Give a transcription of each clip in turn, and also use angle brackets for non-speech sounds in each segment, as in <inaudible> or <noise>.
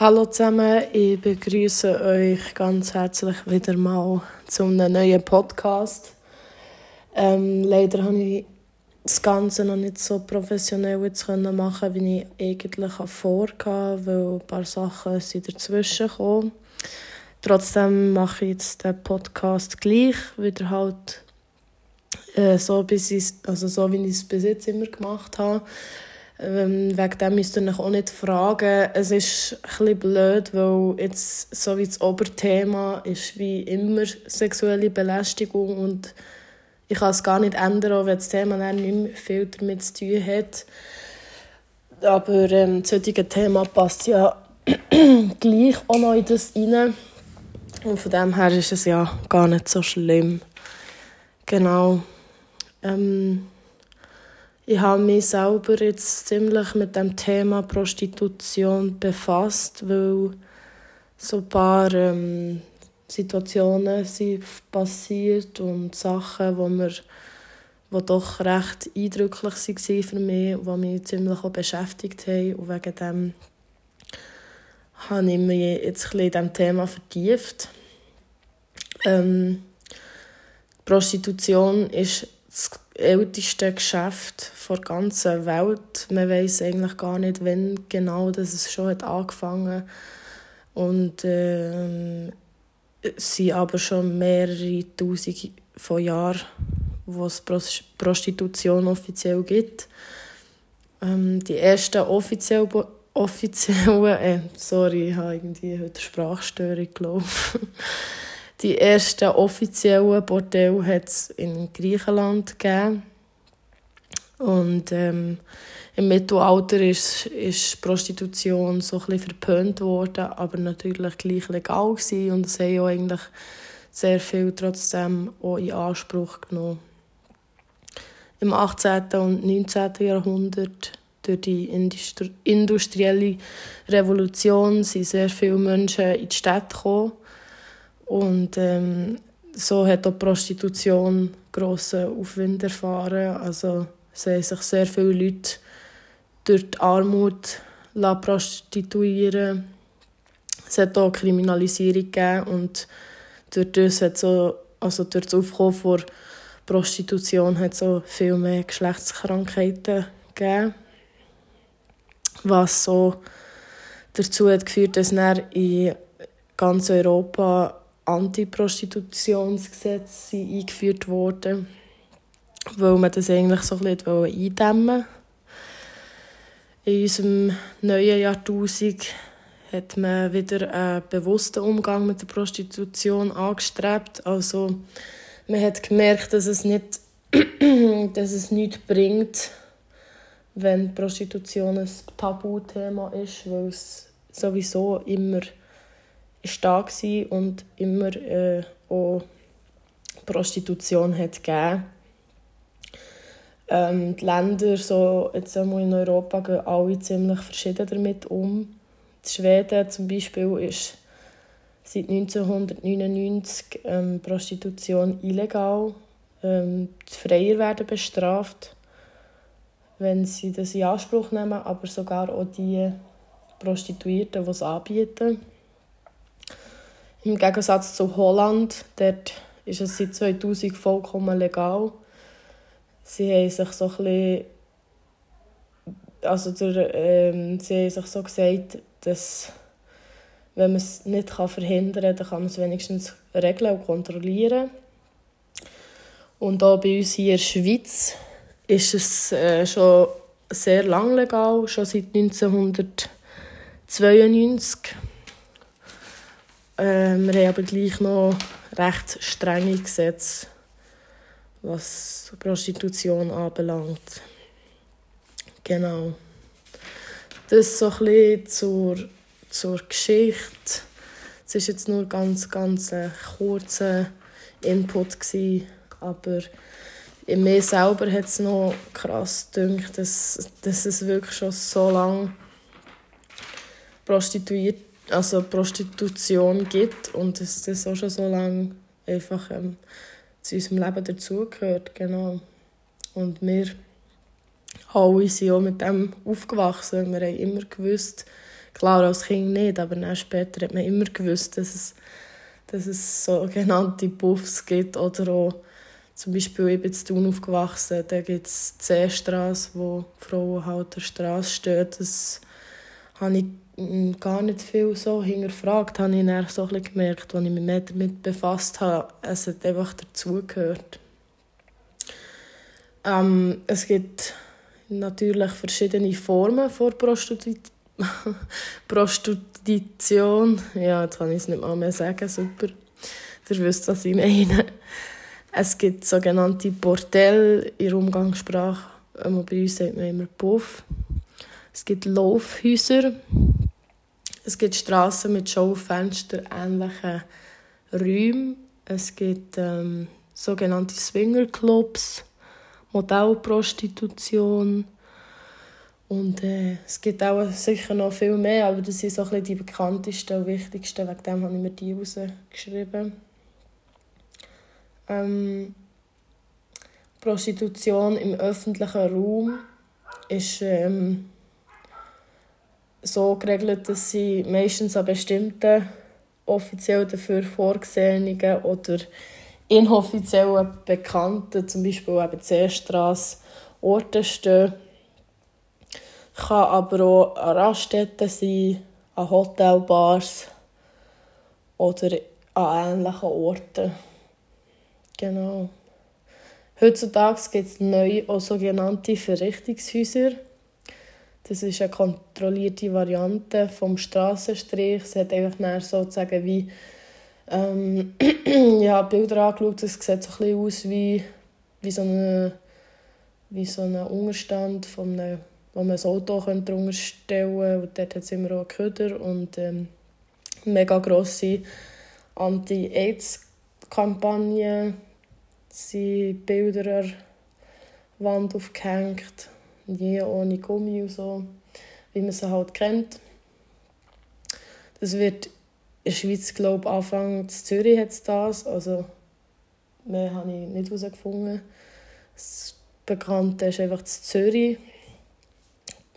Hallo zusammen, ich begrüße euch ganz herzlich wieder mal zu einem neuen Podcast. Ähm, leider habe ich das Ganze noch nicht so professionell jetzt machen wie ich eigentlich vorhatte, weil ein paar Sachen sind dazwischen gekommen. Trotzdem mache ich jetzt den Podcast gleich, wieder halt äh, so, bis also so, wie ich es bis jetzt immer gemacht habe. Ähm, wegen dem müsst ihr euch auch nicht fragen. Es ist ein blöd, weil jetzt so wie das Oberthema ist wie immer sexuelle Belästigung und ich kann es gar nicht ändern, auch wenn das Thema dann nicht mehr viel damit zu tun hat. Aber ähm, das heutige Thema passt ja <clears throat> gleich auch noch in das rein. Und von dem her ist es ja gar nicht so schlimm. Genau. Ähm, ich habe mich selber jetzt ziemlich mit dem Thema Prostitution befasst, weil so ein paar ähm, Situationen sind passiert und Sachen, wo mir die doch recht eindrücklich waren für mich, die mich ziemlich auch beschäftigt haben. Und wegen dem habe ich mich jetzt ein bisschen in diesem Thema vertieft. Ähm, Prostitution ist das älteste Geschäft der ganzen Welt. Man weiß eigentlich gar nicht, wann genau das es schon hat angefangen und äh, es sind aber schon mehrere Tausende von Jahren, wo es Prostitution offiziell gibt. Ähm, die ersten offiziell offiziellen, <laughs> äh, sorry, ich habe irgendwie heute Sprachstörung gelaufen. Die ersten offiziellen Bordelle hat es in Griechenland gegeben. Und ähm, im Mittelalter ist, ist Prostitution so ein verpönt worden, aber natürlich gleich legal gewesen. und es haben auch eigentlich sehr viel trotzdem auch in Anspruch genommen. Im 18. und 19. Jahrhundert durch die industrielle Revolution sind sehr viele Menschen in die Städte gekommen und ähm, so hat auch Prostitution grossen Aufwind erfahren. Also es haben sich sehr viele Leute durch die Armut prostituieren Es hat auch Kriminalisierung gegeben und durch das hat so, also durch das Aufkommen von Prostitution hat auch viel mehr Geschlechtskrankheiten gegeben, was so dazu hat geführt, dass in ganz Europa Antiprostitutionsgesetze eingeführt wurden, weil man das eigentlich so ein bisschen eindämmen In unserem neuen Jahrtausend hat man wieder einen bewussten Umgang mit der Prostitution angestrebt. Also man hat gemerkt, dass es nicht, <clears throat> dass es nichts bringt, wenn Prostitution ein Tabuthema ist, weil es sowieso immer ist da und immer äh, auch Prostitution hat gegeben. Ähm, die Länder so, jetzt einmal in Europa gehen alle ziemlich verschieden damit um. In Schweden zum Beispiel ist seit 1999 ähm, Prostitution illegal. Ähm, die Freier werden bestraft, wenn sie das in Anspruch nehmen, aber sogar auch die Prostituierten, die es anbieten. Im Gegensatz zu Holland, dort ist es seit 2000 vollkommen legal. Sie haben sich so ein bisschen, also der, ähm, sie haben sich so gesagt, dass wenn man es nicht verhindern kann, dann kann man es wenigstens regeln und kontrollieren. Und auch bei uns hier in der Schweiz ist es äh, schon sehr lang legal, schon seit 1992. Äh, wir haben aber gleich noch recht strenge Gesetze, was Prostitution anbelangt. Genau. Das so ein bisschen zur, zur Geschichte. Es war jetzt nur ganz, ganz ein kurzer Input, gewesen, aber in mir selber hat es noch krass gedacht, dass, dass es wirklich schon so lange prostituiert also Prostitution gibt und dass das auch schon so lange einfach ähm, zu unserem Leben dazugehört. Genau. Und wir alle sind auch mit dem aufgewachsen. Wir haben immer gewusst, Klar, als Kind nicht, aber dann später hat man immer gewusst, dass es, dass es sogenannte Puffs gibt oder auch zum Beispiel ich bin in Thun aufgewachsen, da gibt es die Seestrasse, wo Frauen halt der Straße stehen. Das habe ich gar nicht viel so hinterfragt, habe ich dann so ein gemerkt, als ich mich mehr damit befasst habe. Es hat einfach dazugehört. Ähm, es gibt natürlich verschiedene Formen von Prostitution. <laughs> Prostitution. Ja, jetzt kann ich es nicht mal mehr sagen, super. Ihr wisst, was ich meine. Es gibt sogenannte Bordelle in der Umgangssprache. Ähm, bei uns sagt man immer Puff. Es gibt Laufhäuser. Es gibt Straßen mit Schaufenstern, ähnlichen Räumen. Es gibt ähm, sogenannte Swingerclubs, Modellprostitution. Und äh, es gibt auch sicher noch viel mehr, aber das sind so ein die bekanntesten und wichtigsten. Wegen dem habe ich mir die rausgeschrieben. Ähm, Prostitution im öffentlichen Raum ist ähm, so geregelt, dass sie meistens an bestimmten offiziell dafür vorgesehenen oder inoffiziellen Bekannten, zum Beispiel eben Seestrasse, Orten stehen. Kann aber auch an Raststätten sein, an Hotelbars oder an ähnlichen Orten. Genau. Heutzutage gibt es neu auch sogenannte Verrichtungshäuser. Das ist eine kontrollierte Variante vom Strassenstrich. Es hat einfach sozusagen wie ähm, <clears throat> ja, Bilder angeschaut. Es sieht so ein aus wie, wie so eine wie so ein Unterstand, von einem, wo man ein Auto drunter stellen könnte. Dort hat es immer auch Köder und ähm, mega grosse Anti-AIDS-Kampagne sind Bilder an Wand aufgehängt, nie ohne Gummi und so, wie man sie halt kennt. Das wird in der Schweiz, glaube ich, Anfang in Zürich hat es das, also mehr habe ich nicht herausgefunden. Das Bekannte ist einfach in Zürich.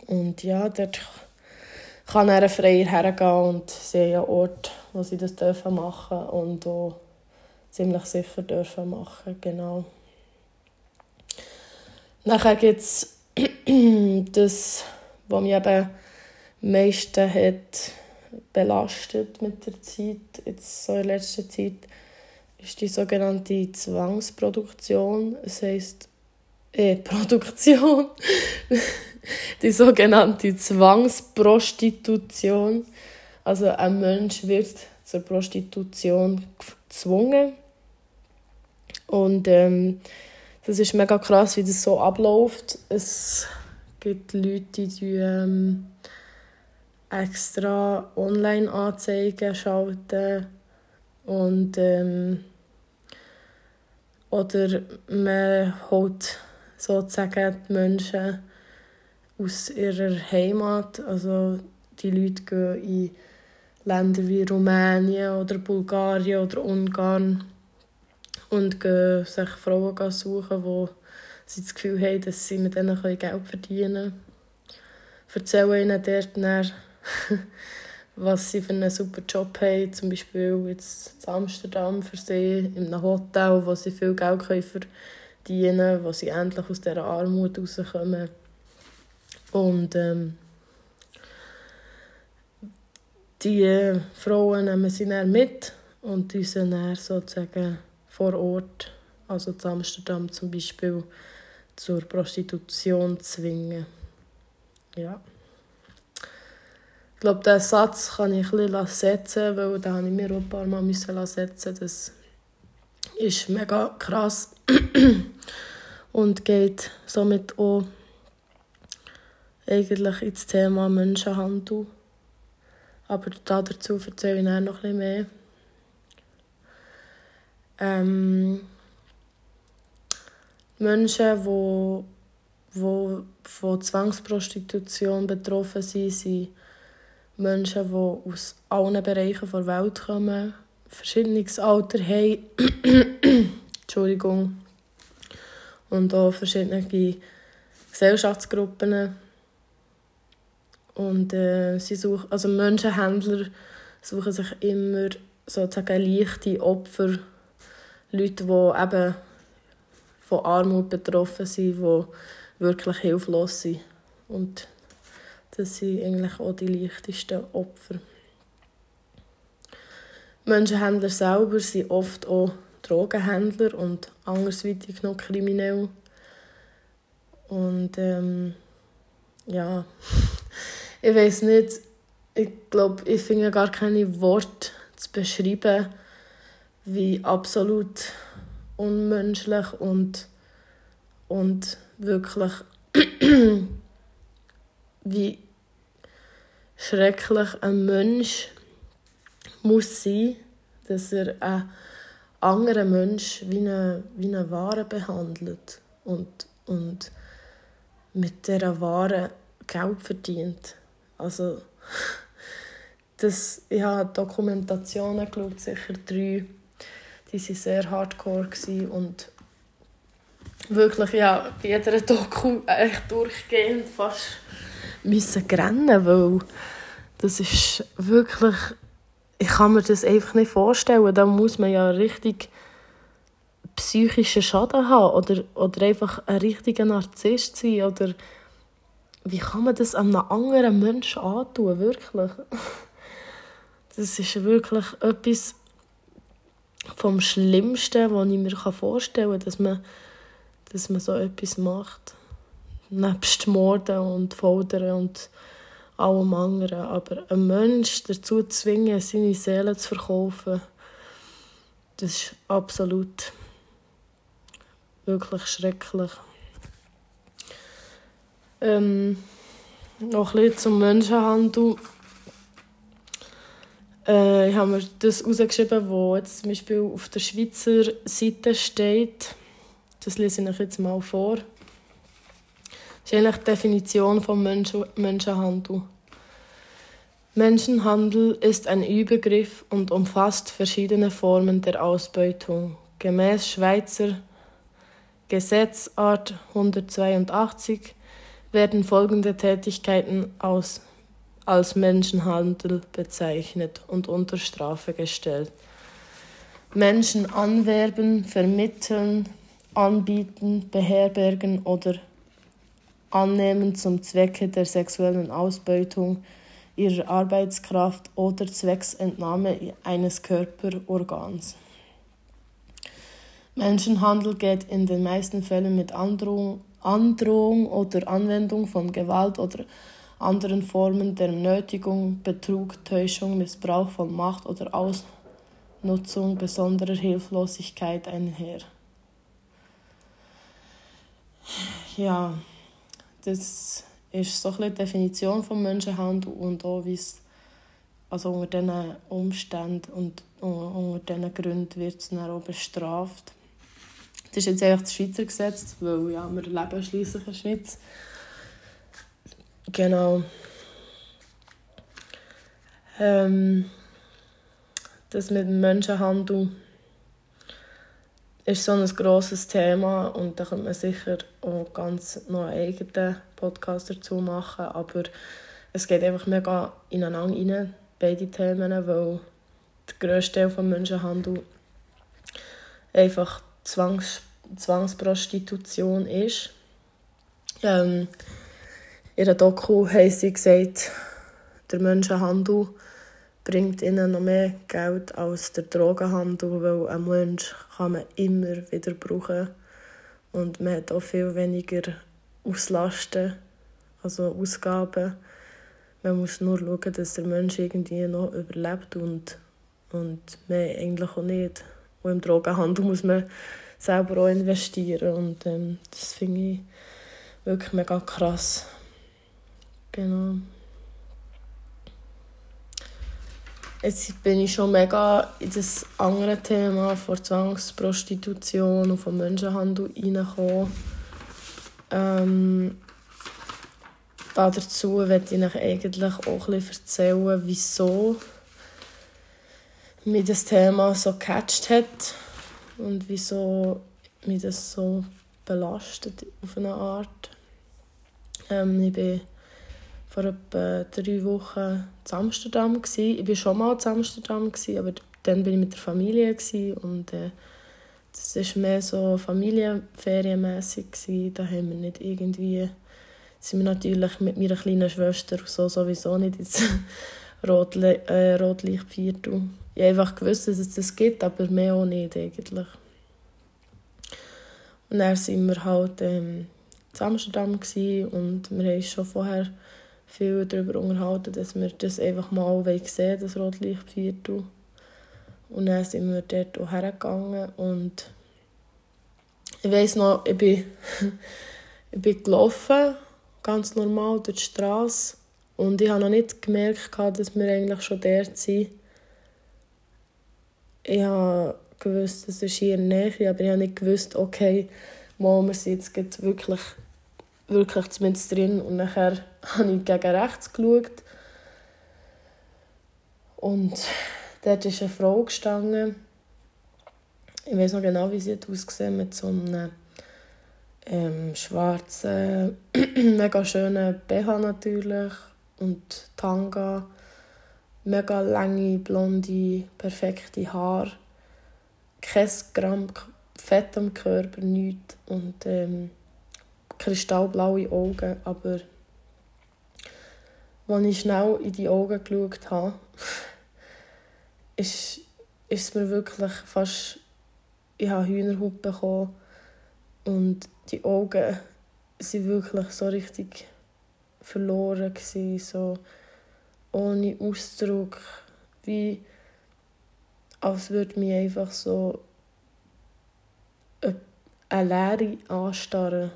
Und ja, dort kann er freier hergehen und sie haben einen Ort, wo sie das machen dürfen und auch ziemlich sicher dürfen machen genau. Nachher gibt es das, was mich eben am meisten hat belastet mit der Zeit, jetzt so in letzter Zeit, ist die sogenannte Zwangsproduktion. Das heisst, äh, Produktion. <laughs> die sogenannte Zwangsprostitution. Also ein Mensch wird zur Prostitution gezwungen und ähm, das ist mega krass, wie das so abläuft. Es gibt Leute, die ähm, extra Online-Anzeigen schalten und ähm, oder man holt sozusagen die Menschen aus ihrer Heimat. Also die Leute gehen in Länder wie Rumänien oder Bulgarien oder Ungarn und gehen sich Frauen suchen, die sie das Gefühl haben, dass sie mit denen Geld verdienen können. Erzählen ihnen dort dann, <laughs> was sie für einen super Job haben, zum Beispiel jetzt in Amsterdam für sie, in einem Hotel, wo sie viel Geld verdienen können, wo sie endlich aus dieser Armut rauskommen. Und ähm, die Frauen nehmen sie dann mit und uns dann sozusagen vor Ort, also in Amsterdam zum Beispiel, zur Prostitution zwingen. Ja. Ich glaube, diesen Satz kann ich ein bisschen setzen, weil da habe ich mir auch ein paar Mal setzen Das ist mega krass <clears throat> und geht somit auch eigentlich ins Thema Menschenhandel. Aber dazu erzähle ich noch ein bisschen mehr. Ähm, Menschen, die, die von Zwangsprostitution betroffen sind, sind Menschen, die aus allen Bereichen der Welt kommen, verschiedenes Alter haben, <coughs> Entschuldigung, und auch verschiedene Gesellschaftsgruppen. Und äh, sie suchen, also Menschenhändler suchen sich immer sozusagen leichte Opfer, Leute, die eben von Armut betroffen sind, die wirklich hilflos sind. Und das sind eigentlich auch die leichtesten Opfer. Menschenhändler selber sind oft auch Drogenhändler und andersweitig noch kriminell. Und ähm, ja, <laughs> ich weiß nicht, ich glaube, ich finde gar keine Worte zu beschreiben, wie absolut unmenschlich und, und wirklich <clears throat> wie schrecklich ein Mensch muss sein, dass er einen anderen Mensch wie eine, wie eine Ware behandelt und, und mit dieser Ware Geld verdient. Also, <laughs> das, ich habe Dokumentationen geschaut, sicher drei, die waren sehr hardcore und wirklich, ja, bei jeder Doku echt durchgehend fast müssen rennen, weil das ist wirklich, ich kann mir das einfach nicht vorstellen, da muss man ja richtig psychischen Schaden haben oder, oder einfach ein richtiger Narzisst sein oder wie kann man das einem anderen Menschen antun, wirklich? Das ist wirklich etwas vom Schlimmsten, was ich mir vorstellen kann, dass man, dass man so etwas macht. Nebst Morden und Foltern und allem anderen. Aber ein Mensch dazu zu zwingen, seine Seele zu verkaufen, das ist absolut wirklich schrecklich. Ähm, noch ein bisschen zum Menschenhandel. Äh, ich habe mir das rausgeschrieben, was jetzt zum Beispiel auf der Schweizer Seite steht. Das lese ich jetzt mal vor. Das ist eigentlich die Definition von Menschen Menschenhandel. Menschenhandel ist ein Übergriff und umfasst verschiedene Formen der Ausbeutung. Gemäß Schweizer Gesetzart 182 werden folgende Tätigkeiten aus, als Menschenhandel bezeichnet und unter Strafe gestellt. Menschen anwerben, vermitteln, anbieten, beherbergen oder annehmen zum Zwecke der sexuellen Ausbeutung ihrer Arbeitskraft oder Zwecksentnahme eines Körperorgans. Menschenhandel geht in den meisten Fällen mit Androhung, Androhung oder Anwendung von Gewalt oder anderen Formen der Nötigung, Betrug, Täuschung, Missbrauch von Macht oder Ausnutzung besonderer Hilflosigkeit einher. Ja, das ist so eine Definition von Menschenhandel und auch wie es also unter diesen Umständen und unter diesen Gründen wird es dann auch bestraft. Das ist jetzt einfach das Schweizer Gesetz, weil ja, wir leben schließlich in der Schweiz. Genau. Ähm, das mit dem Menschenhandel ist so ein grosses Thema und da könnte man sicher auch ganz noch einen eigenen Podcast dazu machen, aber es geht einfach mega ineinander rein, beide Themen, weil der grösste Teil des Menschenhandel einfach Zwangs Zwangsprostitution ist. Ähm, in der Doku haben sie gesagt, der Menschenhandel bringt ihnen noch mehr Geld als der Drogenhandel, weil ein Mensch kann man immer wieder brauchen und man hat auch viel weniger Auslasten, also Ausgaben. Man muss nur schauen, dass der Mensch irgendwie noch überlebt und, und mehr eigentlich auch nicht. Und im Drogenhandel muss man selber auch investieren und ähm, das finde ich wirklich mega krass. Genau. Jetzt bin ich schon mega in das andere Thema von Zwangsprostitution und vom Menschenhandel reingekommen. Ähm, dazu möchte ich euch eigentlich auch bisschen erzählen, wieso mich das Thema so gecatcht hat und wieso mich das so belastet auf eine Art. Ähm, ich bin vor etwa drei Wochen in Amsterdam. Gewesen. Ich war schon mal in Amsterdam, gewesen, aber dann war ich mit der Familie gewesen, und äh, das war mehr so familienferienmässig. Da haben wir nicht irgendwie sind wir natürlich mit meiner kleinen Schwester so sowieso nicht ins <laughs> Rotli äh, Rotlichtviertel. Ich habe einfach gewusst, dass es das gibt, aber mehr auch nicht eigentlich. Und dann waren wir halt ähm, in Amsterdam und wir haben schon vorher viel darüber unterhalten, dass wir das einfach mal sehen das Rotlichtviertel. Und dann sind wir dort auch hergegangen und ich weiss noch, ich bin, <laughs> ich bin gelaufen, ganz normal durch die Straße und ich habe noch nicht gemerkt, dass wir eigentlich schon dort sind. Ich habe gewusst, das ist hier in der Nähe, aber ich habe nicht gewusst, okay, mal, wir sind jetzt wirklich, wirklich zumindest drin. Und nachher habe ich gegen rechts geschaut. Und dort ist eine Frau gestanden. Ich weiß noch genau, wie sie ausgesehen mit so einem ähm, schwarzen, <clears throat> mega schönen BH natürlich und Tanga, mega lange, blonde, perfekte Haare, kein Gramm Fett am Körper, nichts und ähm, kristallblaue Augen, aber als ich schnell in die Augen geschaut habe, ist, ist es mir wirklich fast, ich habe Hühnerhaut bekommen und die Augen waren wirklich so richtig verloren gewesen, so ohne Ausdruck, wie als würde mich einfach so eine Leere anstarren.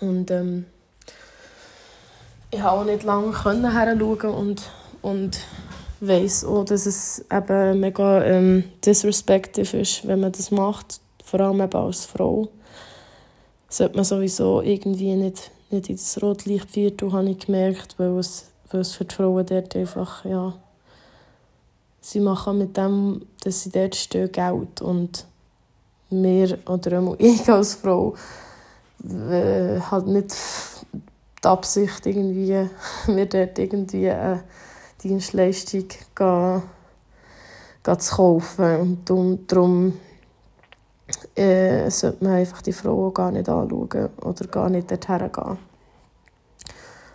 Und ähm, ich konnte auch nicht lange heranschauen und, und weiss auch, dass es eben mega ähm, disrespectful ist, wenn man das macht, vor allem eben als Frau. Sollte man sowieso irgendwie nicht nicht in das Rotlichtviertel, habe ich gemerkt, weil es, weil es für die Frauen dort einfach, ja, sie machen mit dem, dass sie dort stehen, Geld und wir, oder auch ich als Frau, äh, halt nicht die Absicht, irgendwie, <laughs> mir dort irgendwie eine Dienstleistung gehen, gehen zu kaufen. Und darum äh, sollte man einfach die Frauen gar nicht anschauen oder gar nicht dorthin gehen.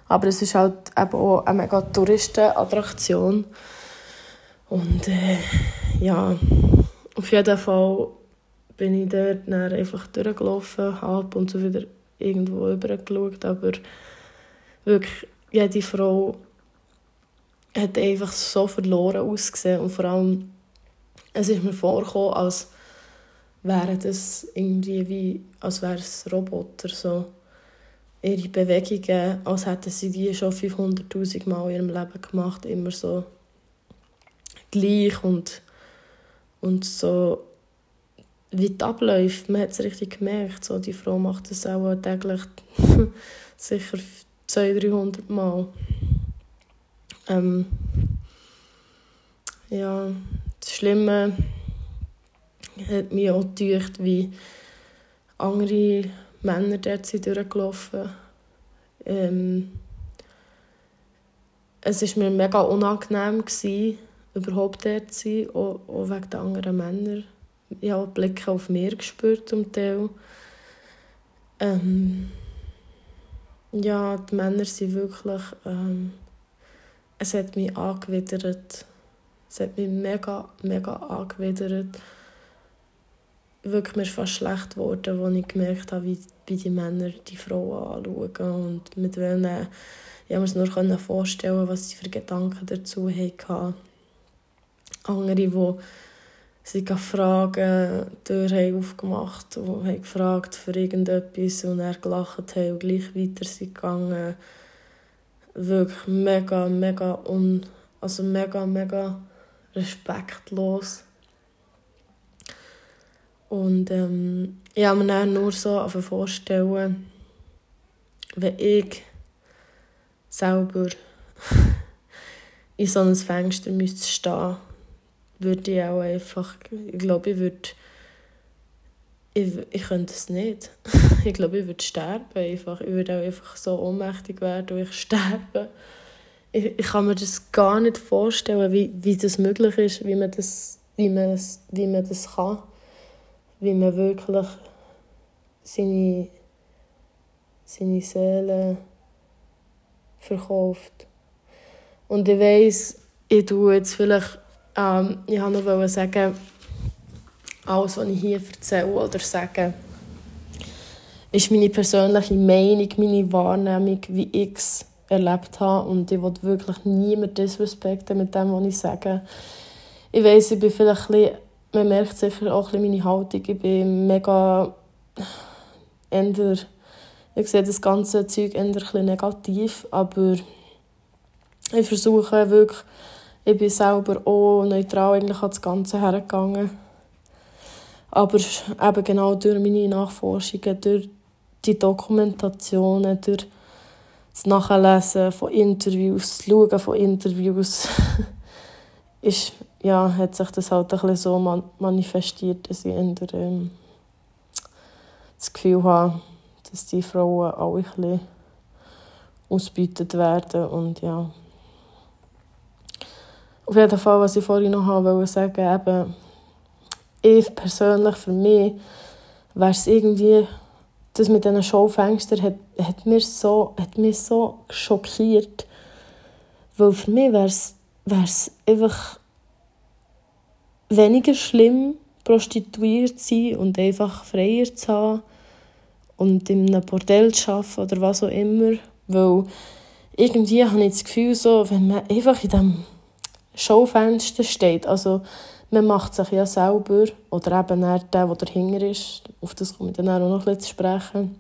Aber es ist halt eben auch eine mega Touristenattraktion. Und äh, ja, auf jeden Fall bin ich dort einfach durchgelaufen, habe und so wieder irgendwo übergeschaut, aber wirklich jede Frau hat einfach so verloren ausgesehen und vor allem es ist mir vorgekommen, als wären das irgendwie wie, als wären es Roboter, so. Ihre Bewegungen, als hätten sie die schon 500'000 Mal in ihrem Leben gemacht, immer so gleich und, und so wie die Abläufe, man hat es richtig gemerkt, so, die Frau macht das auch täglich <laughs> sicher 200, 300 Mal. Ähm, ja, das Schlimme hat mich auch gedacht, wie andere Männer dort sind durchgelaufen ähm, Es war mir mega unangenehm, gewesen, überhaupt dort zu sein, auch, auch wegen der anderen Männer. Ich habe Blicke auf mir gespürt, zum Teil. Ähm, ja, die Männer sind wirklich... Ähm, es hat mich angewidert. Es hat mich mega, mega angewidert wirklich mir fast schlecht geworden, als ich gemerkt habe, wie, wie die Männer die Frauen anschauen und mit welchen, ich konnte mir nur vorstellen, was sie für Gedanken dazu hatten. Andere, die sie fragen, die Tür aufgemacht und haben gefragt für irgendetwas und er gelacht haben und gleich weiter sind gegangen. Wirklich mega, mega un, also mega, mega respektlos. Und ähm, ich habe mir dann nur so vorstellen, wenn ich selber <laughs> in so einem Fenster müsste stehen, würde ich auch einfach, ich glaube, ich würde, ich, ich könnte es nicht. <laughs> ich glaube, ich würde sterben einfach. Ich würde auch einfach so ohnmächtig werden ich sterbe. Ich, ich kann mir das gar nicht vorstellen, wie, wie das möglich ist, wie man das, wie man das, wie man das kann. Wie man wirklich seine, seine Seele verkauft. Und ich weiss, ich tue jetzt vielleicht, ähm, ich wollte noch sagen, alles, was ich hier erzähle oder sage, ist meine persönliche Meinung, meine Wahrnehmung, wie ich es erlebt habe. Und ich will wirklich niemanden disrespekten mit dem, was ich sage. Ich weiss, ich bin vielleicht ein bisschen, man merkt sicher auch ein bisschen meine Haltung. Ich bin mega, eher, ich sehe das ganze Zeug eher negativ, aber ich versuche wirklich, ich bin selber auch neutral eigentlich an das Ganze hergegangen. Aber eben genau durch meine Nachforschungen, durch die Dokumentationen, durch das Nachlesen von Interviews, das Schauen von Interviews, <laughs> ist, ja, hat sich das halt ein bisschen so manifestiert, dass ich eher, ähm, das Gefühl habe, dass die Frauen alle ein bisschen ausgebeutet werden und ja. Auf jeden Fall, was ich vorhin noch wollte sagen, eben, ich persönlich, für mich, wäre es irgendwie, das mit diesen Schaufenstern hat, hat, mir so, hat mich so schockiert. Weil für mich wäre es, einfach weniger schlimm, prostituiert zu sein und einfach freier zu haben und in einem Bordell zu arbeiten oder was auch immer. Weil irgendwie habe ich das Gefühl, so, wenn man einfach in diesem Schaufenster steht, also man macht sich ja selber, oder eben der, der dahinter ist, auf das komme ich dann auch noch zu sprechen,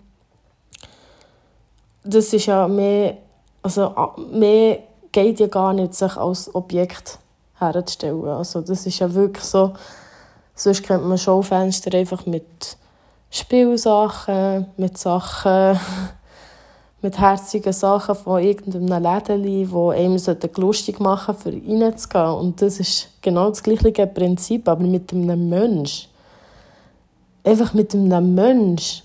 das ist ja mehr, also mehr geht ja gar nicht, sich als Objekt herzustellen. Also das ist ja wirklich so, sonst kennt man Schaufenster einfach mit Spielsachen, mit Sachen, mit herzigen Sachen von irgendeinem Läden, die einem lustig machen für reinzugehen. Und das ist genau das gleiche Prinzip, aber mit einem Mensch. Einfach mit einem Mensch.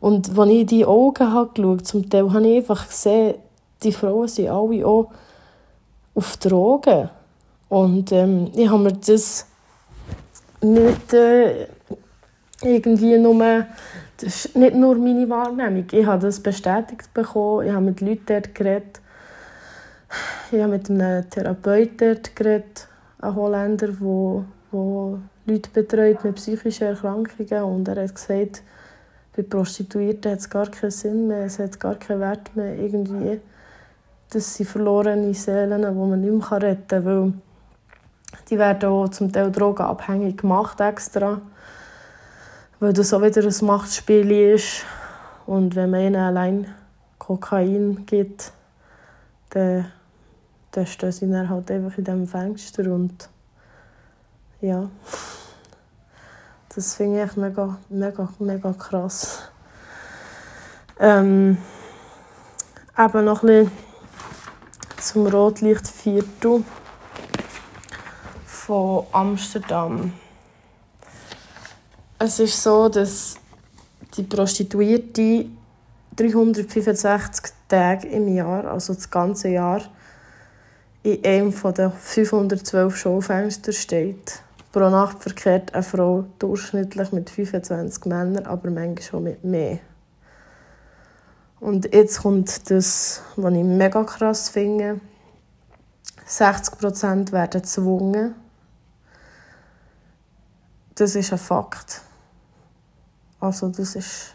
Und als ich in die Augen habe zum Teil habe ich einfach gesehen, die Frauen sind alle auch auf Drogen. Und ähm, ich habe mir das nicht äh, irgendwie nur das ist nicht nur meine Wahrnehmung. Ich habe das bestätigt bekommen. Ich habe mit Leuten dort geredet. Ich habe mit einem Therapeuten dort geredet, einem Holländer, der, der Leute betreut mit psychischen Erkrankungen. Und er hat gesagt, bei Prostituierten hat es gar keinen Sinn mehr, es hat gar keinen Wert mehr irgendwie. Das sind verlorene Seelen, die man nicht mehr retten kann, weil die werden auch zum Teil drogenabhängig gemacht extra weil das auch wieder ein Machtspiel ist. Und wenn man ihnen allein Kokain gibt, dann, dann stehen sie dann halt einfach in diesem Fenster und ja, das finde ich mega, mega, mega krass. Ähm, eben noch ein bisschen zum Rotlichtviertel von Amsterdam. Es ist so, dass die Prostituierte 365 Tage im Jahr, also das ganze Jahr, in einem der 512 Schaufenster steht. Pro Nacht verkehrt eine Frau durchschnittlich mit 25 Männern, aber manchmal schon mit mehr. Und jetzt kommt das, was ich mega krass finde. 60% werden gezwungen das ist ein Fakt. Also das ist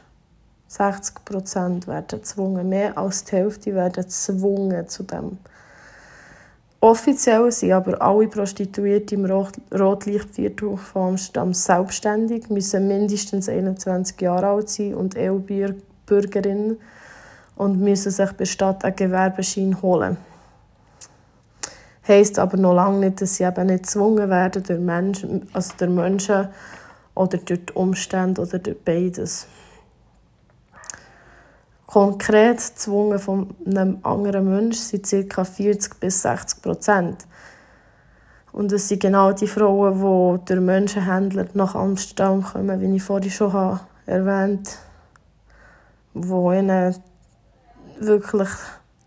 60 Prozent werden gezwungen. Mehr als die Hälfte werden gezwungen zu dem. Offiziell sind aber alle Prostituierte im Rotlichtviertel von Amsterdam selbstständig, müssen mindestens 21 Jahre alt sein und EU-Bürgerinnen und müssen sich bei Stadt einen Gewerbeschein holen heisst aber noch lange nicht, dass sie eben nicht gezwungen werden durch Menschen, also durch Menschen oder durch die Umstände oder durch beides. Konkret gezwungen von einem anderen Menschen sind ca. 40 bis 60 Prozent. Und es sind genau die Frauen, die durch Menschenhändler nach Amsterdam kommen, wie ich vorhin schon erwähnt habe. wo ihnen wirklich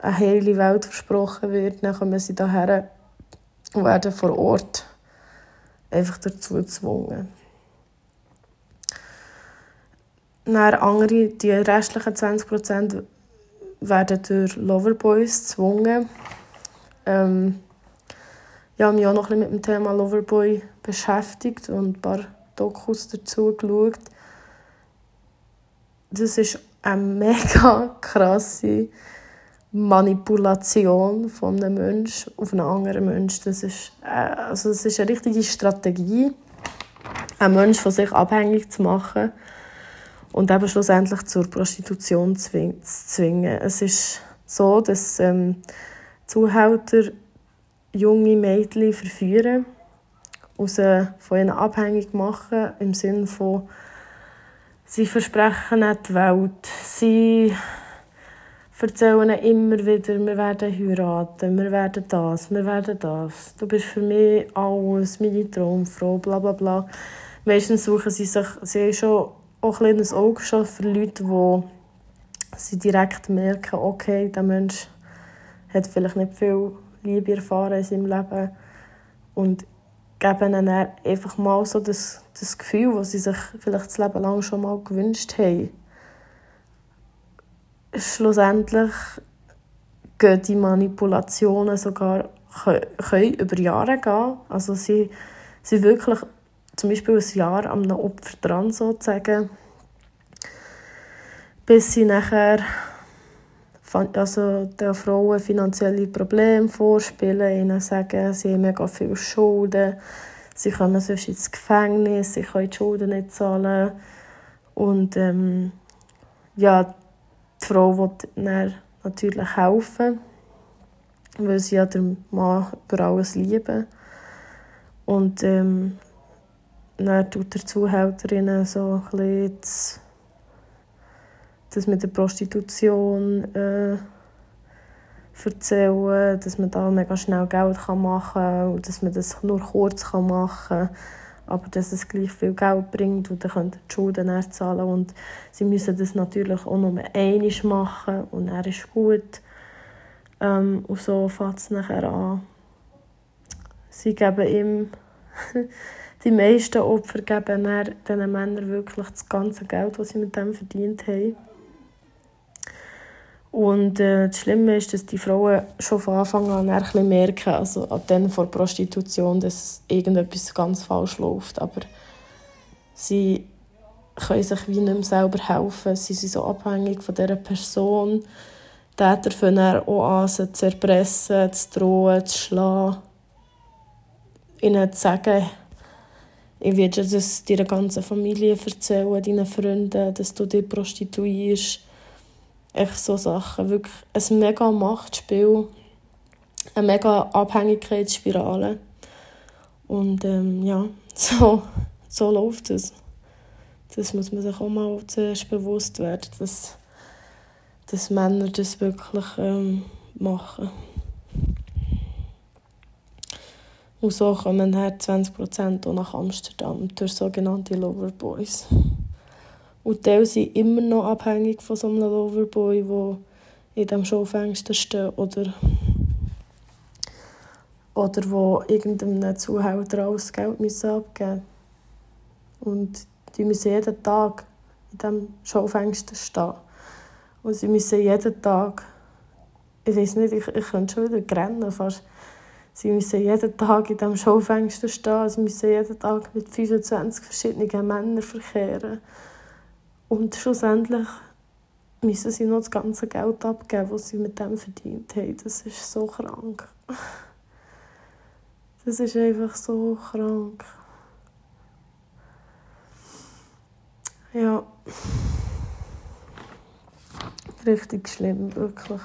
eine heile Welt versprochen wird, dann kommen sie daher und werden vor Ort einfach dazu gezwungen. Dann andere, die restlichen 20% werden durch Loverboys gezwungen. Ähm, ich habe mich auch noch ein bisschen mit dem Thema Loverboy beschäftigt und ein paar Dokus dazu geschaut. Das ist eine <laughs> mega krasse Manipulation von einem Menschen auf einen anderen Menschen. Das ist, äh, also das ist eine richtige Strategie, einen Menschen von sich abhängig zu machen und eben schlussendlich zur Prostitution zu zwingen. Es ist so, dass ähm, Zuhälter junge Mädchen verführen, und sie von ihnen abhängig machen, im Sinne von, sie versprechen die Welt, sie erzählen immer wieder, wir werden heiraten, wir werden das, wir werden das. Du bist für mich alles, meine Traumfrau, bla bla bla. Meistens suchen sie sich, sie schon auch ein kleines Auge schon für Leute, die sie direkt merken, okay, der Mensch hat vielleicht nicht viel Liebe erfahren in seinem Leben und geben ihnen einfach mal so das, das Gefühl, das sie sich vielleicht das Leben lang schon mal gewünscht haben schlussendlich gehen die Manipulationen sogar können über Jahre gehen. Also sie sind wirklich zum Beispiel ein Jahr am Opfer dran, sozusagen, bis sie nachher also den Frauen finanzielle Probleme vorspielen, ihnen sagen, sie haben mega viele Schulden, sie kommen sonst ins Gefängnis, sie können die Schulden nicht zahlen und ähm, ja, die Frau will natürlich helfen, weil sie ja den Mann über alles lieben. Und ähm, dann tut der Zuhälterinnen so ein das, das mit der Prostitution äh, erzählen, dass man da mega schnell Geld machen kann und dass man das nur kurz machen kann aber dass es gleich viel Geld bringt und dann können die Schulden zahlen und sie müssen das natürlich auch nur einmal machen und er ist gut. Ähm, und so fängt es nachher an. Sie geben ihm, <laughs> die meisten Opfer geben diesen Männern wirklich das ganze Geld, das sie mit dem verdient haben. Und äh, das Schlimme ist, dass die Frauen schon von Anfang an ein bisschen merken, also ab dann vor Prostitution, dass irgendetwas ganz falsch läuft. Aber sie können sich wie nicht mehr selber helfen. Sie sind so abhängig von dieser Person. Täter fangen auch an, sie zu erpressen, zu drohen, zu schlagen. Ihnen zu sagen, ich werde das deiner ganzen Familie erzählen, deinen Freunden, dass du dich prostituierst Echt so Sachen. Wirklich ein mega Machtspiel. Eine mega Abhängigkeitsspirale. Und ähm, ja, <laughs> so, so läuft es. Das muss man sich auch mal zuerst bewusst werden, dass, dass Männer das wirklich ähm, machen. Und so kommen halt 20% auch nach Amsterdam durch sogenannte Loverboys. Und die sind immer noch abhängig von so einem Loverboy, der in diesem Schaufenster steht oder, oder wo irgendeinem Zuhälter alles Geld müssen abgeben Und die müssen jeden Tag in diesem Schaufenster stehen. Und sie müssen jeden Tag, ich weiß nicht, ich, ich könnte schon wieder rennen fast. Sie müssen jeden Tag in diesem Schaufenster stehen, sie müssen jeden Tag mit 25 verschiedenen Männern verkehren. Und schlussendlich müssen sie noch das ganze Geld abgeben, das sie mit dem verdient haben. Das ist so krank. Das ist einfach so krank. Ja. Richtig schlimm, wirklich.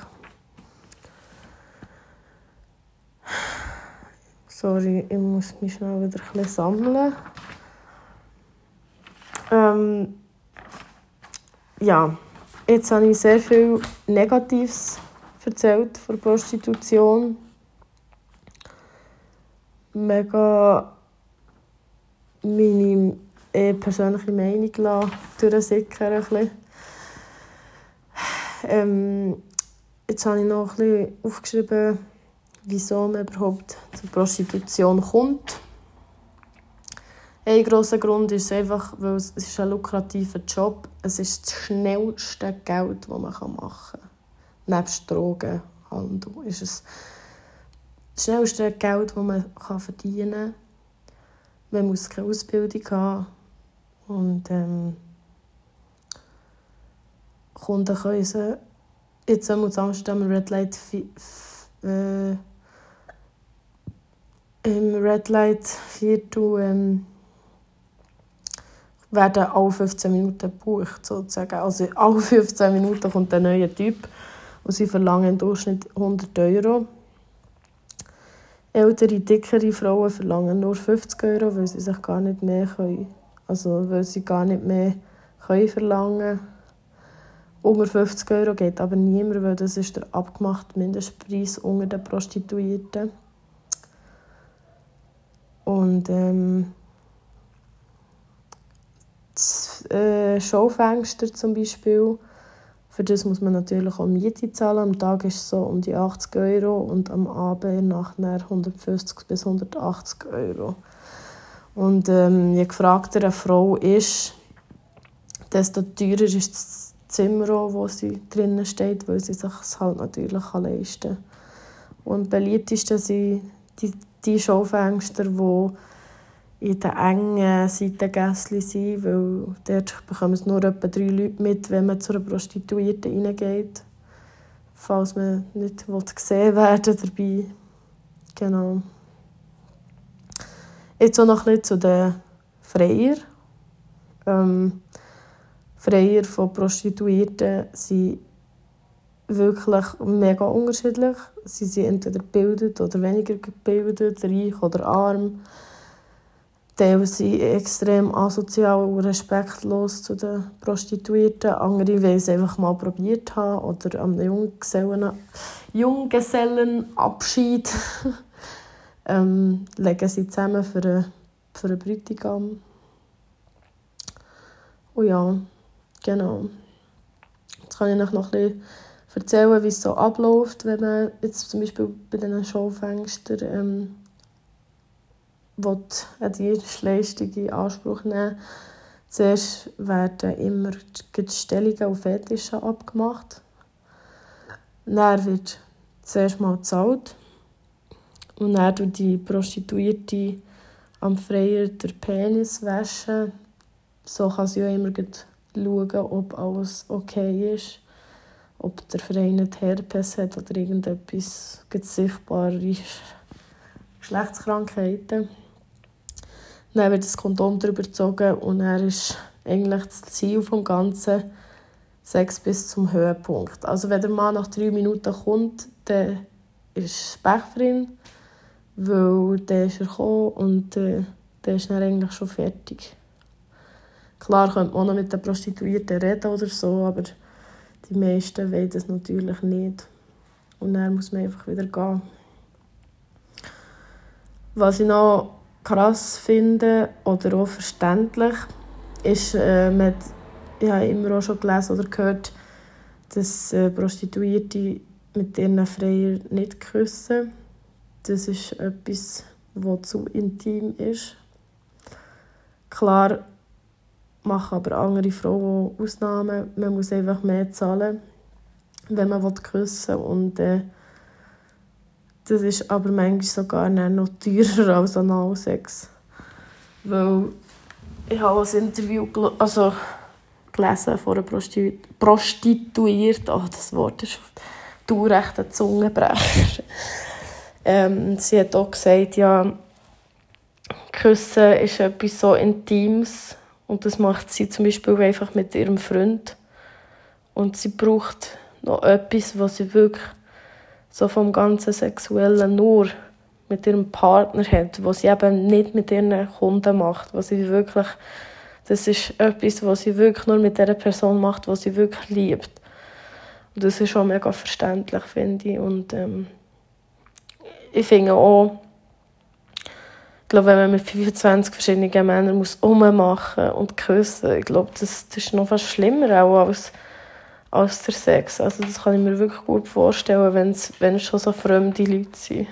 Sorry, ich muss mich schnell wieder ein bisschen sammeln. Ähm, ja, jetzt habe ich sehr viel Negatives erzählt von Prostitution. Mega meine persönliche Meinung durchsickern. Ähm, jetzt habe ich noch ein bisschen aufgeschrieben, wieso man überhaupt zur Prostitution kommt. Ein grosser Grund ist einfach, weil es ist ein lukrativer Job ist. Es ist das schnellste Geld, das man machen kann. Nebst Drogenhandel ist es das schnellste Geld, das man verdienen kann. Man muss keine Ausbildung haben. Und ähm, Kunden können sie jetzt einmal Amsterdam Red Light äh, im Red Light Viertel ähm, werden alle 15 Minuten gebucht, sozusagen. Also alle 15 Minuten kommt ein neuer Typ und sie verlangen im Durchschnitt 100 Euro. Ältere, dickere Frauen verlangen nur 50 Euro, weil sie sich gar nicht mehr können. Also weil sie gar nicht mehr können verlangen Unter 50 Euro geht aber niemand, weil das ist der abgemachte Mindestpreis unter den Prostituierten. Und ähm, das äh, Schaufenster zum Beispiel, für das muss man natürlich auch Miete zahlen. Am Tag ist es so um die 80 Euro und am Abend nachher 150 bis 180 Euro. Und ähm, je gefragter eine Frau ist, desto teurer ist das Zimmer, wo sie drinnen steht, weil sie sich es halt natürlich leisten kann. Und am beliebtesten sind die, die Schaufenster, die in den engen Seitengässchen sein, weil dort bekommen es nur etwa drei Leute mit, wenn man zu einer Prostituierten reingeht. Falls man nicht gesehen werden dabei. Genau. Jetzt auch noch ein bisschen zu den Freier. Ähm, Freier von Prostituierten sind wirklich mega unterschiedlich. Sie sind entweder gebildet oder weniger gebildet, reich oder arm. Teilweise sind extrem asozial und respektlos zu den Prostituierten. Andere wollen es einfach mal probiert haben oder am Junggesellen, Junggesellenabschied <laughs> ähm, legen sie zusammen für einen, für einen Bräutigam. Und ja, genau. Jetzt kann ich noch ein bisschen erzählen, wie es so abläuft, wenn man jetzt zum Beispiel bei diesen Schaufenstern ähm, eine Dienstleistung in Anspruch nehmen Zuerst werden immer die Stellungen auf Fetische abgemacht. Dann wird zuerst mal gezahlt. Und dann tut die Prostituierte am Freier den Penis waschen. So kann sie auch immer schauen, ob alles okay ist. Ob der Verein Herpes hat oder irgendetwas sichtbare Geschlechtskrankheiten. Dann wird das Kondom darüber gezogen und dann ist eigentlich das Ziel des Ganzen Sex bis zum Höhepunkt. Also wenn der Mann nach drei Minuten kommt, dann ist es Pech für weil dann ist er gekommen und äh, dann ist er eigentlich schon fertig. Klar könnte man auch noch mit den Prostituierten reden oder so, aber die meisten wollen das natürlich nicht. Und dann muss man einfach wieder gehen. Was ich noch krass finde oder auch verständlich, ist, äh, man, ich habe immer auch schon gelesen oder gehört, dass äh, Prostituierte mit ihren Freiern nicht küssen. Das ist etwas, was zu intim ist. Klar machen aber andere Frauen Ausnahmen. Man muss einfach mehr zahlen, wenn man küssen will. Und äh, das ist aber manchmal sogar noch teurer als Analsex. Weil ich habe ein Interview also, gelesen von einer Prostitu Prostituierten. Oh, das Wort ist du recht ein Zungenbrecher. <laughs> ähm, sie hat auch gesagt, ja, Küssen ist etwas so Intimes und das macht sie zum Beispiel einfach mit ihrem Freund. Und sie braucht noch etwas, was sie wirklich so vom ganzen Sexuellen nur mit ihrem Partner hat, was sie eben nicht mit ihren Kunden macht, was sie wirklich, das ist etwas, was sie wirklich nur mit der Person macht, was sie wirklich liebt. Und das ist schon mega verständlich, finde ich. Und ähm, ich finde auch, ich glaube, wenn man mit 25 verschiedenen Männern muss ummachen und küssen, ich glaube, das, das ist noch fast schlimmer auch als als der Sex. Also das kann ich mir wirklich gut vorstellen, wenn es schon so fremde Leute sind.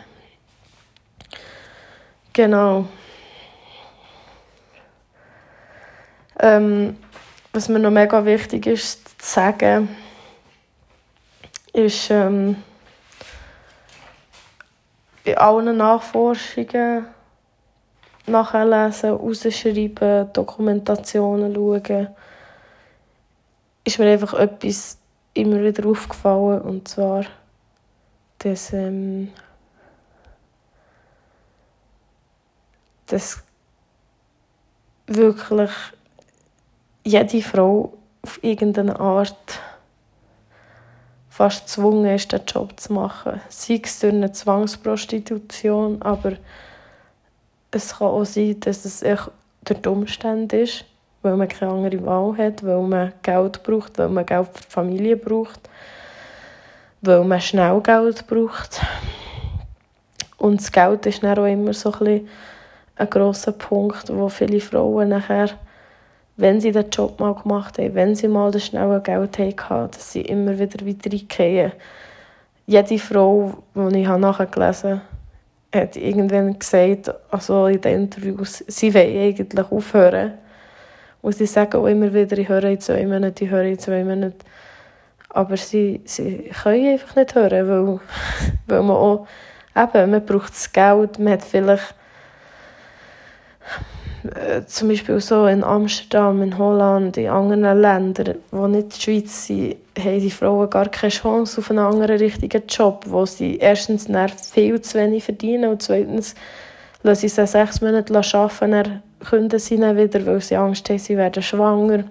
Genau. Ähm, was mir noch mega wichtig ist zu sagen, ist ähm, bei allen Nachforschungen nachlesen, rausschreiben, Dokumentationen schauen, ist mir einfach etwas immer wieder aufgefallen und zwar, dass, ähm, dass wirklich jede Frau auf irgendeine Art fast gezwungen ist, den Job zu machen. Sei es durch eine Zwangsprostitution, aber es kann auch sein, dass es durch die Umstände ist, weil man keine andere Wahl hat, weil man Geld braucht, weil man Geld für die Familie braucht, weil man schnell Geld braucht. Und das Geld ist dann auch immer so ein, ein grosser Punkt, wo viele Frauen nachher wenn sie den Job mal gemacht haben, wenn sie mal das schnelle Geld hatten, dass sie immer wieder weiter reingehen. Jede Frau, die ich nachgelesen habe, hat irgendwann gesagt, also in den Interviews, sie will eigentlich aufhören. Und sie sagen auch immer wieder, ich höre in zwei Monaten, ich höre in zwei Monaten. Aber sie, sie können einfach nicht hören, weil, <laughs> weil man auch, eben, man braucht das Geld, man hat vielleicht äh, zum Beispiel so in Amsterdam, in Holland, in anderen Ländern, die nicht die Schweiz sind, haben die Frauen gar keine Chance auf einen anderen richtigen Job, wo sie erstens viel zu wenig verdienen und zweitens lassen sie sechs Monate arbeiten, können sie dann wieder, weil sie Angst haben, sie werden schwanger.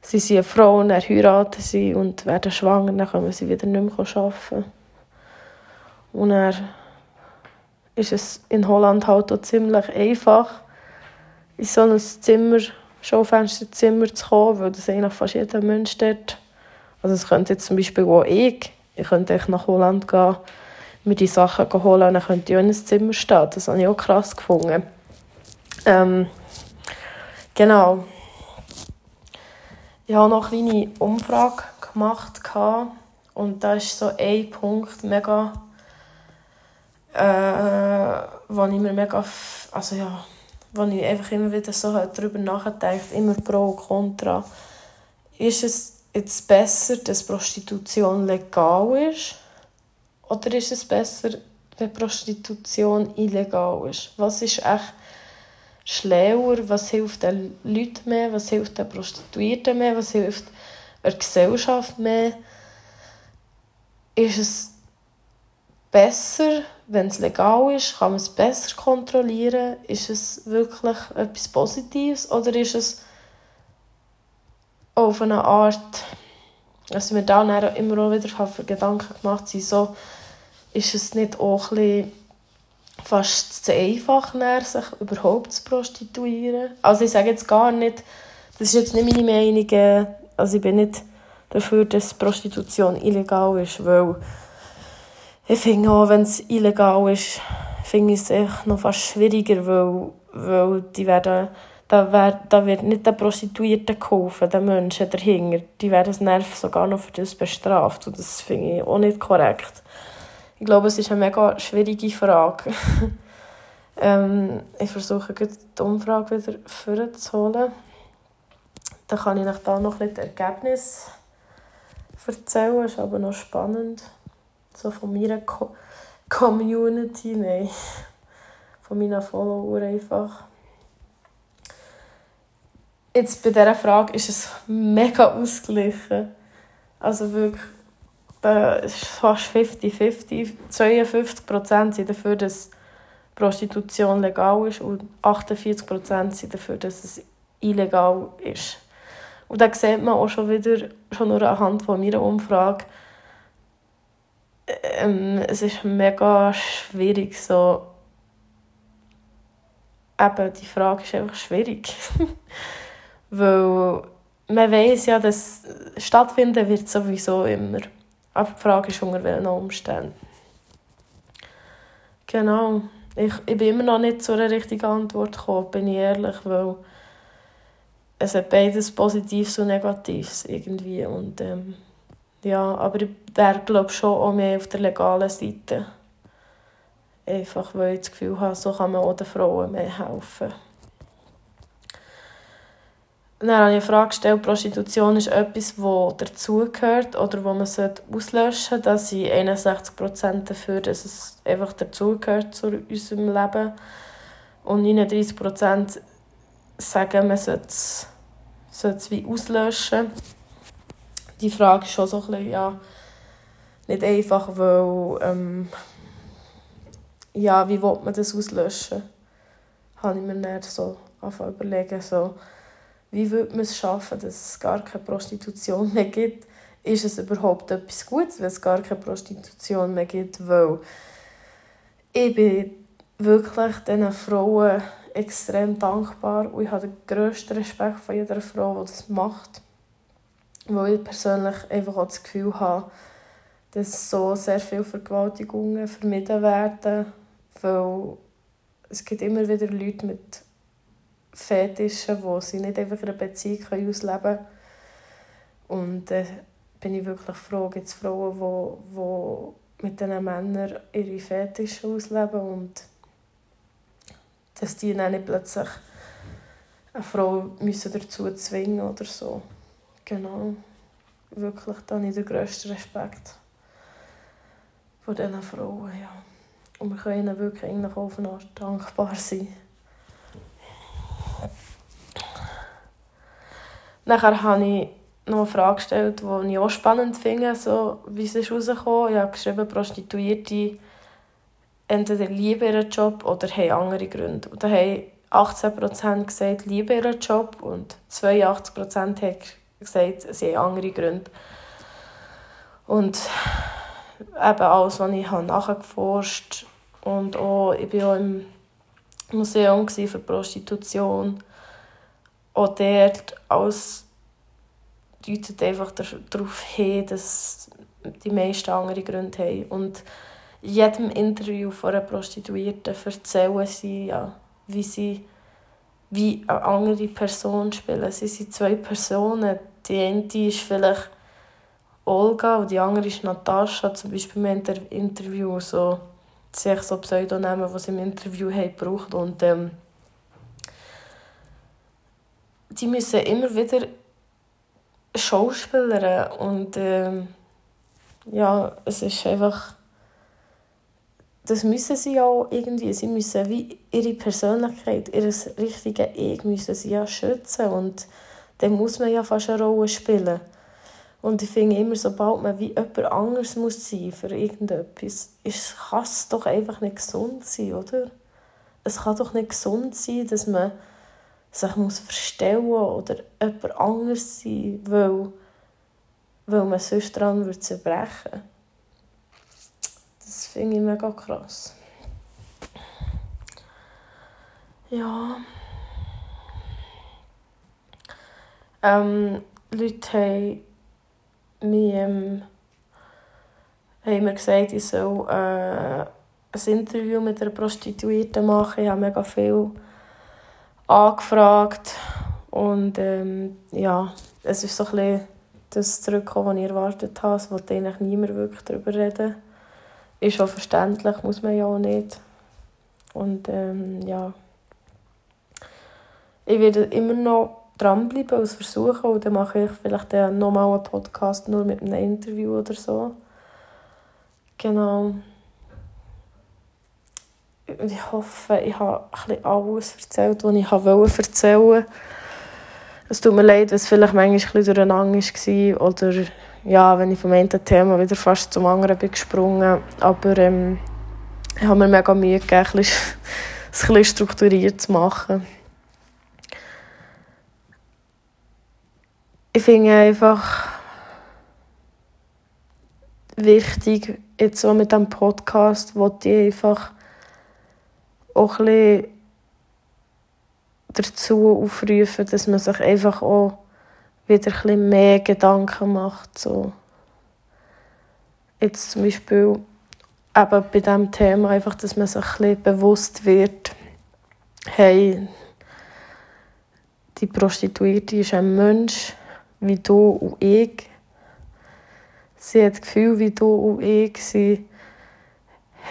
Sie sind eine Frau, dann heiraten sie und werden schwanger, dann können sie wieder nicht mehr arbeiten. Und dann ist es in Holland halt auch ziemlich einfach, in so ein Zimmer, Schaufensterzimmer zu kommen, weil das eigentlich fast jeder Mensch dort. Also es könnte jetzt zum Beispiel auch ich, ich könnte nach Holland gehen, mir die Sachen holen und dann könnte ich auch in einem Zimmer stehen. Das habe ich auch krass gefunden. Ähm, genau. Ich habe noch eine kleine Umfrage gemacht und da ist so ein Punkt mega, äh, wo ich mir mega, also ja, wo ich einfach immer wieder so darüber nachgedacht immer pro und contra. Ist es jetzt besser, dass Prostitution legal ist? Oder ist es besser, wenn Prostitution illegal ist? Was ist echt schlauer? Was hilft den Leuten mehr? Was hilft den Prostituierten mehr? Was hilft der Gesellschaft mehr? Ist es besser, wenn es legal ist, kann man es besser kontrollieren. Ist es wirklich etwas Positives oder ist es auf eine Art, dass mir da immer auch wieder Gedanken gemacht sind, so ist es nicht auch ein bisschen fast zu einfach, sich überhaupt zu prostituieren. Also ich sage jetzt gar nicht, das ist jetzt nicht meine Meinung, also ich bin nicht dafür, dass Prostitution illegal ist, weil ich finde auch, wenn es illegal ist, finde ich es noch fast schwieriger, weil, weil die werden, da, wär, da wird nicht den Prostituierten geholfen, den Menschen dahinter. Die werden das Nerv sogar noch für das bestraft und das finde ich auch nicht korrekt. Ich glaube, es ist eine mega schwierige Frage. <laughs> ähm, ich versuche die Umfrage wieder vorzuholen. Dann kann ich euch da noch ein Ergebnis erzählen, ist aber noch spannend so von meiner Co Community, nein, von meinen Followern einfach. Jetzt bei dieser Frage ist es mega ausgeglichen. Also wirklich, es ist fast 50-50. 52% sind dafür, dass Prostitution legal ist und 48% sind dafür, dass es illegal ist. Und da sieht man auch schon wieder, schon nur anhand von meiner Umfrage, ähm, es ist mega schwierig so eben die Frage ist einfach schwierig <laughs> weil man weiß ja dass stattfinden wird sowieso immer aber die Frage ist unter welchen Umständen genau ich, ich bin immer noch nicht zu einer richtigen Antwort gekommen bin ich ehrlich weil es hat beides Positives und Negatives irgendwie und ähm, ja, aber ich wäre glaube schon auch mehr auf der legalen Seite. Einfach weil ich das Gefühl habe, so kann man auch den Frauen mehr helfen. Dann habe ich eine Frage gestellt, Prostitution ist etwas, das dazugehört oder wo man auslöschen sollte. Da sind 61% dafür, dass es einfach dazugehört zu unserem Leben. Und 39% sagen, man sollte es, wie auslöschen. Die Frage ist schon so ein bisschen, ja, nicht einfach, weil, ähm, ja, wie will man das auslöschen? Habe ich mir nicht so überlegen, so, wie würde man es schaffen, dass es gar keine Prostitution mehr gibt? Ist es überhaupt etwas Gutes, wenn es gar keine Prostitution mehr gibt? Weil ich bin wirklich diesen Frauen extrem dankbar und ich habe den grössten Respekt vor jeder Frau, die das macht. Weil ich persönlich einfach auch das Gefühl habe, dass so sehr viele Vergewaltigungen vermieden werden, weil es gibt immer wieder Leute mit Fetischen, wo sie nicht einfach eine Beziehung ausleben können. Und äh, bin ich wirklich froh, gibt es Frauen, die, die mit diesen Männern ihre Fetische ausleben und dass die dann nicht plötzlich eine Frau müssen dazu zwingen oder so. Genau. Wirklich, da habe ich den grössten Respekt vor diesen Frauen, ja. Und wir können ihnen wirklich eigentlich auf eine Art dankbar sein. Nachher habe ich noch eine Frage gestellt, die ich auch spannend finde, so, wie es rausgekommen. Ich habe geschrieben, Prostituierte entweder lieben ihren Job oder haben andere Gründe. Und da haben 18% gesagt, lieben ihren Job und 82% haben gesagt, sie haben andere Gründe. Und eben alles, was ich habe nachgeforscht und auch, ich war auch im Museum für Prostitution auch dort alles deutet einfach darauf hin, dass die meisten andere Gründe haben. Und in jedem Interview von einer Prostituierten erzählen sie, ja, wie sie wie eine andere Person spielen. Sie sind zwei Personen. Die eine ist vielleicht Olga und die andere ist Natascha, zum Beispiel im Interview. So, sie so Pseudonyme, die sie im Interview haben gebraucht und ähm, die müssen immer wieder Schauspieler und ähm, ja, es ist einfach das müssen sie auch irgendwie, sie müssen wie ihre Persönlichkeit, ihr richtiges Ich müssen sie ja schützen und dann muss man ja fast eine Rolle spielen. Und ich finde immer, sobald man wie jemand anders muss sein für irgendetwas, kann es doch einfach nicht gesund sein, oder? Es kann doch nicht gesund sein, dass man sich muss verstellen oder jemand anders sein, weil, weil man sonst daran wird zerbrechen Das finde ich mega krass. Ja. Ähm, Leute haben mir, ähm, haben mir gesagt, ich soll äh, ein Interview mit einer Prostituierten machen. Ich habe mega viel angefragt und ähm, ja, es ist so ein das zurückgekommen, was ich erwartet habe. Es wollte eigentlich niemand wirklich darüber reden. Ist auch verständlich, muss man ja auch nicht. Und ähm, ja, ich werde immer noch dranbleiben und versuchen und dann mache ich vielleicht nochmal einen Podcast nur mit einem Interview oder so. Genau ich hoffe, ich habe alles erzählt, was ich wollte erzählen. Es tut mir leid, wenn es vielleicht manchmal ein durcheinander war oder ja, wenn ich vom einen Thema wieder fast zum anderen bin gesprungen. Aber ähm, ich habe mir mega Mühe gegeben, <laughs> es ein bisschen strukturiert zu machen. Ich finde einfach wichtig, jetzt so mit diesem Podcast, wo ich einfach auch dazu aufrufen, dass man sich einfach auch wieder ein mehr Gedanken macht. So. Jetzt zum Beispiel eben bei diesem Thema, einfach, dass man sich ein bewusst wird, hey, die Prostituierte ist ein Mensch wie du und ich. Sie hat das Gefühl wie du und ich. Sie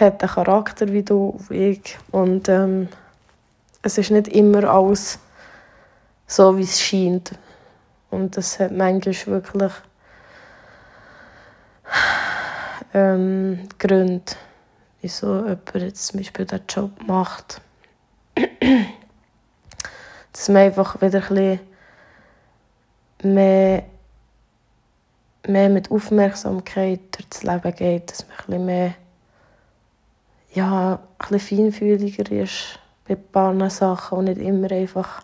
hat einen Charakter wie du und ich. Und ähm, es ist nicht immer alles so, wie es scheint. Und das hat manchmal wirklich ähm, Gründe, wieso jemand jetzt zum Beispiel diesen Job macht. Dass man einfach wieder ein mehr, mehr mit Aufmerksamkeit durchs Leben geht, dass man ein mehr ja, ein feinfühliger ist bei ein paar Sachen und nicht immer einfach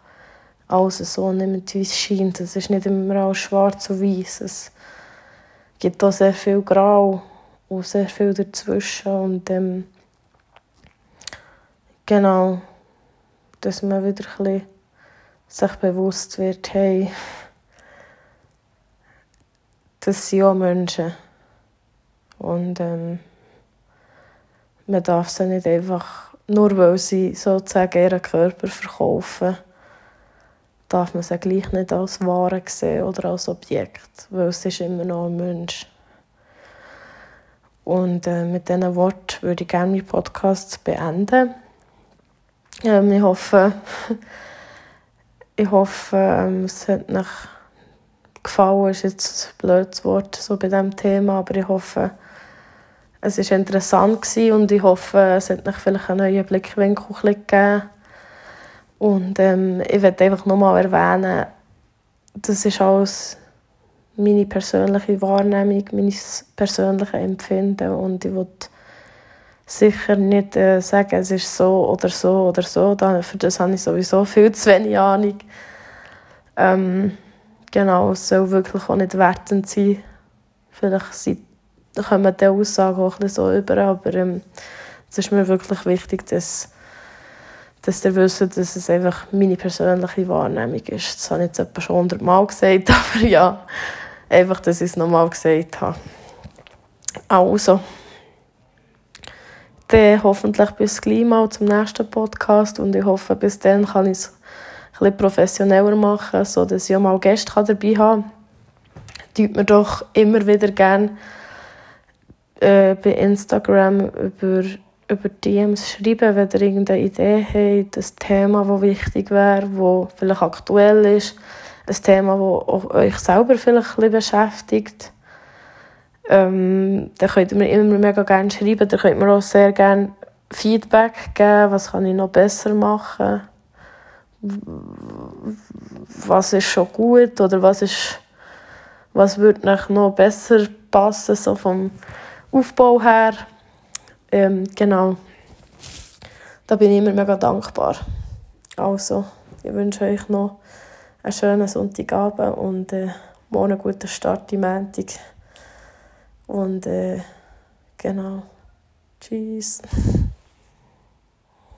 alles so nimmt, wie es scheint. Es ist nicht immer alles schwarz und weiß. Es gibt auch sehr viel Grau und sehr viel dazwischen. Und ähm, genau, dass man wieder ein bisschen sich bewusst wird, hey, das sind auch Menschen. Und ähm, man darf sie nicht einfach, nur weil sie sozusagen ihren Körper verkaufen, darf man sie gleich nicht als Ware sehen oder als Objekt, weil es ist immer noch ein Mensch. Und äh, mit diesen Worten würde ich gerne meinen Podcast beenden. Ähm, ich hoffe, <laughs> ich hoffe, ähm, es hat euch gefallen. ist jetzt ein blödes Wort so bei diesem Thema, aber ich hoffe, es war interessant und ich hoffe, es hat euch vielleicht einen neuen Blickwinkel gegeben. Und ähm, ich möchte einfach nochmal erwähnen, das ist alles meine persönliche Wahrnehmung, mein persönliches Empfinden und ich will sicher nicht äh, sagen, es ist so oder so oder so. Für das habe ich sowieso viel zu wenig Ahnung. Ähm, genau, es soll wirklich auch nicht wertend sein. Vielleicht sind, kommen die Aussagen auch ein bisschen so über, aber ähm, es ist mir wirklich wichtig, dass, dass ihr wisst, dass es einfach meine persönliche Wahrnehmung ist. Das habe ich jetzt etwa schon hundertmal gesagt, <laughs> aber ja, einfach, dass ich es nochmal gesagt habe. Also, dann hoffentlich bis gleich mal zum nächsten Podcast und ich hoffe, bis dann kann ich es ein professioneller machen, sodass ich auch mal Gäste dabei haben kann. Tut mir doch immer wieder gerne äh, bei Instagram über, über DMs schreiben, wenn ihr irgendeine Idee habt, ein Thema, das wichtig wäre, das vielleicht aktuell ist, ein Thema, das euch selber vielleicht ein beschäftigt. Ähm, dann könnt ihr mir immer mega gerne schreiben. Dann könnt ihr mir auch sehr gerne Feedback geben, was kann ich noch besser machen was ist schon gut oder was ist was würde noch besser passen so vom Aufbau her. Ähm, genau. Da bin ich immer mega dankbar. Also ich wünsche euch noch einen schönen Sonntagabend und äh, morgen einen guten Start im Montag. Und äh, genau. Tschüss